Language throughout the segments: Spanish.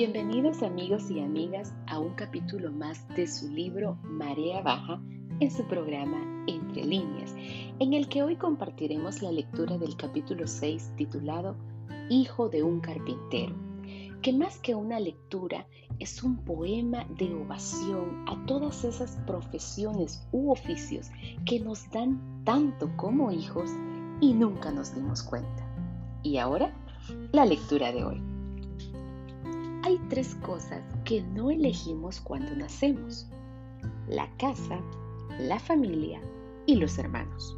Bienvenidos amigos y amigas a un capítulo más de su libro Marea Baja en su programa Entre líneas, en el que hoy compartiremos la lectura del capítulo 6 titulado Hijo de un carpintero, que más que una lectura es un poema de ovación a todas esas profesiones u oficios que nos dan tanto como hijos y nunca nos dimos cuenta. Y ahora, la lectura de hoy. Hay tres cosas que no elegimos cuando nacemos. La casa, la familia y los hermanos.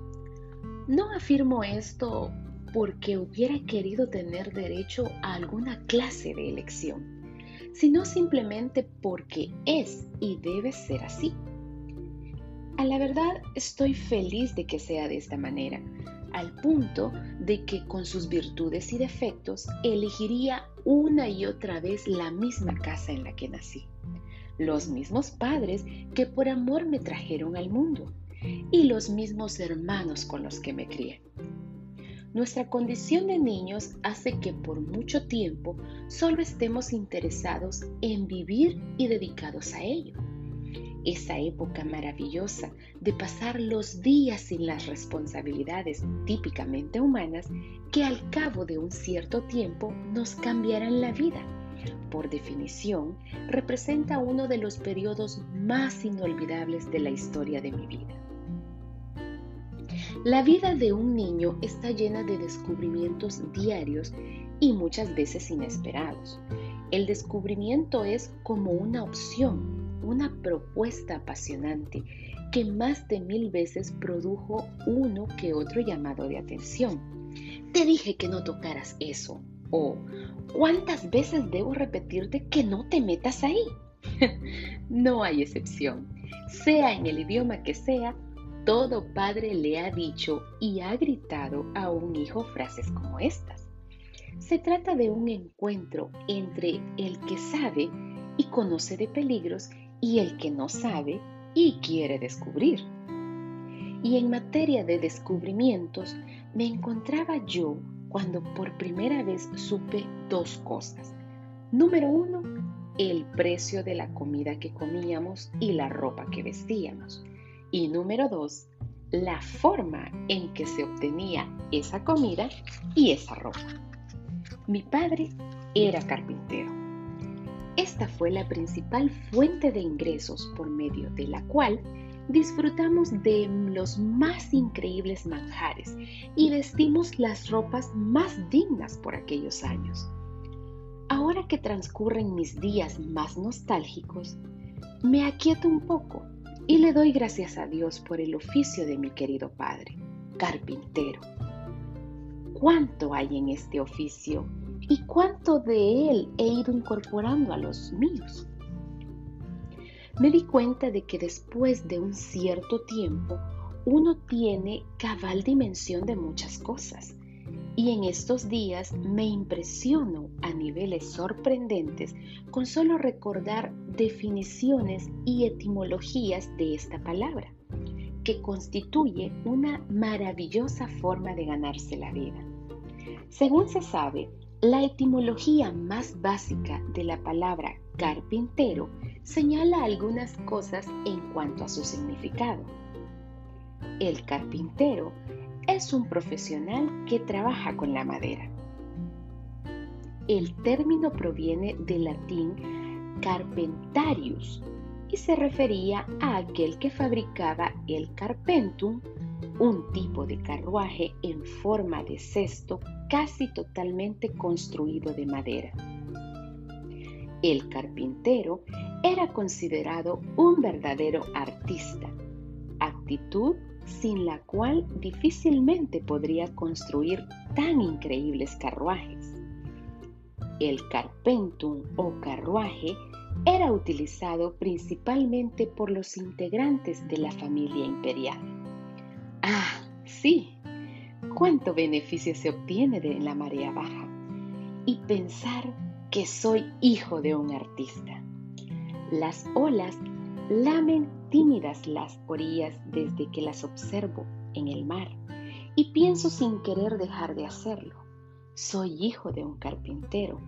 No afirmo esto porque hubiera querido tener derecho a alguna clase de elección, sino simplemente porque es y debe ser así. A la verdad estoy feliz de que sea de esta manera, al punto de que con sus virtudes y defectos elegiría una y otra vez la misma casa en la que nací, los mismos padres que por amor me trajeron al mundo y los mismos hermanos con los que me crié. Nuestra condición de niños hace que por mucho tiempo solo estemos interesados en vivir y dedicados a ello esa época maravillosa de pasar los días sin las responsabilidades típicamente humanas que al cabo de un cierto tiempo nos cambiarán la vida. Por definición, representa uno de los periodos más inolvidables de la historia de mi vida. La vida de un niño está llena de descubrimientos diarios y muchas veces inesperados. El descubrimiento es como una opción, una propuesta apasionante que más de mil veces produjo uno que otro llamado de atención. Te dije que no tocaras eso. O, ¿cuántas veces debo repetirte que no te metas ahí? no hay excepción. Sea en el idioma que sea, todo padre le ha dicho y ha gritado a un hijo frases como estas. Se trata de un encuentro entre el que sabe y conoce de peligros y el que no sabe y quiere descubrir. Y en materia de descubrimientos, me encontraba yo cuando por primera vez supe dos cosas. Número uno, el precio de la comida que comíamos y la ropa que vestíamos. Y número dos, la forma en que se obtenía esa comida y esa ropa. Mi padre era carpintero esta fue la principal fuente de ingresos por medio de la cual disfrutamos de los más increíbles manjares y vestimos las ropas más dignas por aquellos años. Ahora que transcurren mis días más nostálgicos, me aquieto un poco y le doy gracias a Dios por el oficio de mi querido padre, carpintero. ¿Cuánto hay en este oficio y cuánto de él he ido incorporando a los míos. Me di cuenta de que después de un cierto tiempo uno tiene cabal dimensión de muchas cosas y en estos días me impresiono a niveles sorprendentes con solo recordar definiciones y etimologías de esta palabra, que constituye una maravillosa forma de ganarse la vida. Según se sabe, la etimología más básica de la palabra carpintero señala algunas cosas en cuanto a su significado. El carpintero es un profesional que trabaja con la madera. El término proviene del latín carpentarius y se refería a aquel que fabricaba el carpentum, un tipo de carruaje en forma de cesto casi totalmente construido de madera. El carpintero era considerado un verdadero artista, actitud sin la cual difícilmente podría construir tan increíbles carruajes. El carpentum o carruaje era utilizado principalmente por los integrantes de la familia imperial. Ah, sí, cuánto beneficio se obtiene de la marea baja y pensar que soy hijo de un artista. Las olas lamen tímidas las orillas desde que las observo en el mar y pienso sin querer dejar de hacerlo. Soy hijo de un carpintero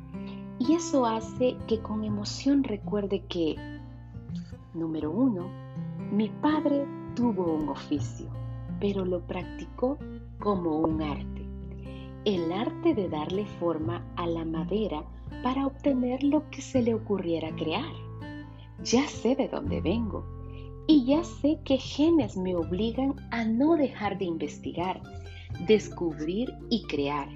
Y eso hace que con emoción recuerde que, número uno, mi padre tuvo un oficio, pero lo practicó como un arte. El arte de darle forma a la madera para obtener lo que se le ocurriera crear. Ya sé de dónde vengo y ya sé que genes me obligan a no dejar de investigar, descubrir y crear.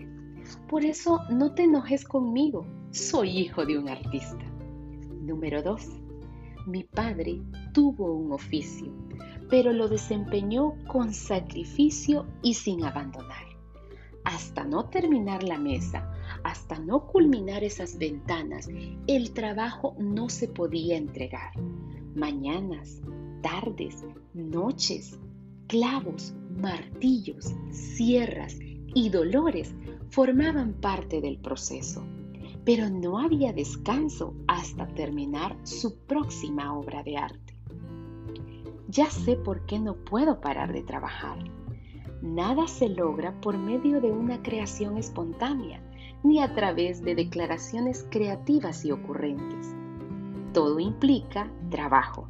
Por eso no te enojes conmigo, soy hijo de un artista. Número 2. Mi padre tuvo un oficio, pero lo desempeñó con sacrificio y sin abandonar. Hasta no terminar la mesa, hasta no culminar esas ventanas, el trabajo no se podía entregar. Mañanas, tardes, noches, clavos, martillos, sierras y dolores formaban parte del proceso, pero no había descanso hasta terminar su próxima obra de arte. Ya sé por qué no puedo parar de trabajar. Nada se logra por medio de una creación espontánea, ni a través de declaraciones creativas y ocurrentes. Todo implica trabajo.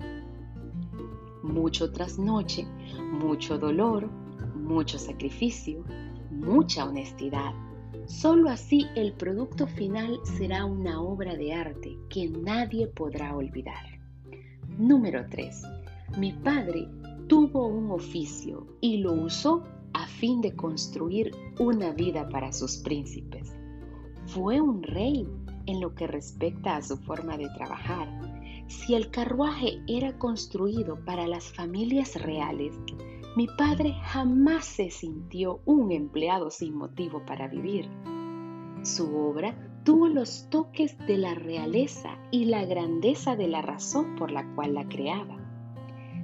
Mucho trasnoche, mucho dolor, mucho sacrificio, mucha honestidad. Solo así el producto final será una obra de arte que nadie podrá olvidar. Número 3. Mi padre tuvo un oficio y lo usó a fin de construir una vida para sus príncipes. Fue un rey en lo que respecta a su forma de trabajar. Si el carruaje era construido para las familias reales, mi padre jamás se sintió un empleado sin motivo para vivir. Su obra tuvo los toques de la realeza y la grandeza de la razón por la cual la creaba.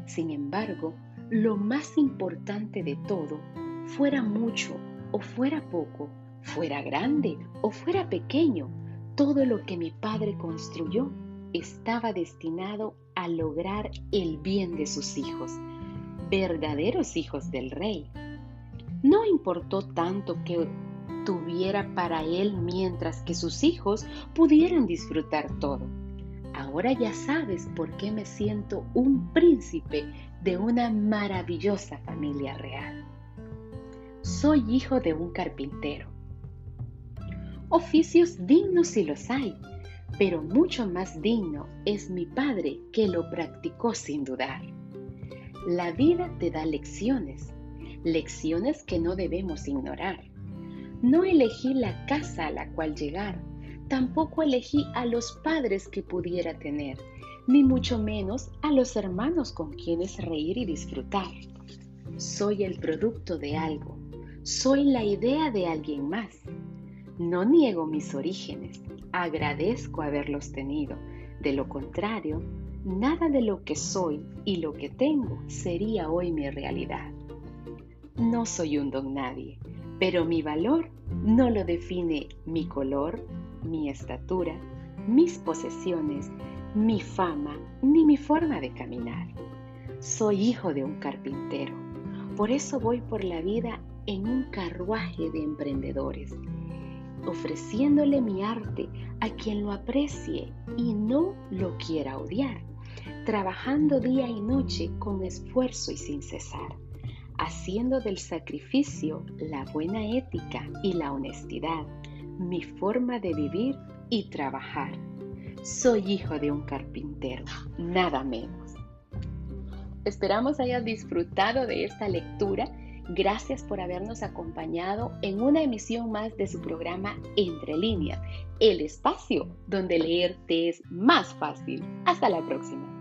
Sin embargo, lo más importante de todo, fuera mucho o fuera poco, fuera grande o fuera pequeño, todo lo que mi padre construyó estaba destinado a lograr el bien de sus hijos, verdaderos hijos del rey. No importó tanto que tuviera para él mientras que sus hijos pudieran disfrutar todo Ahora ya sabes por qué me siento un príncipe de una maravillosa familia real. Soy hijo de un carpintero. Oficios dignos si los hay, pero mucho más digno es mi padre que lo practicó sin dudar. La vida te da lecciones, lecciones que no debemos ignorar. No elegí la casa a la cual llegar, Tampoco elegí a los padres que pudiera tener, ni mucho menos a los hermanos con quienes reír y disfrutar. Soy el producto de algo, soy la idea de alguien más. No niego mis orígenes, agradezco haberlos tenido. De lo contrario, nada de lo que soy y lo que tengo sería hoy mi realidad. No soy un don nadie, pero mi valor no lo define mi color, mi estatura, mis posesiones, mi fama, ni mi forma de caminar. Soy hijo de un carpintero, por eso voy por la vida en un carruaje de emprendedores, ofreciéndole mi arte a quien lo aprecie y no lo quiera odiar, trabajando día y noche con esfuerzo y sin cesar, haciendo del sacrificio la buena ética y la honestidad mi forma de vivir y trabajar. Soy hijo de un carpintero, nada menos. Esperamos hayas disfrutado de esta lectura. Gracias por habernos acompañado en una emisión más de su programa Entre líneas, el espacio donde leerte es más fácil. Hasta la próxima.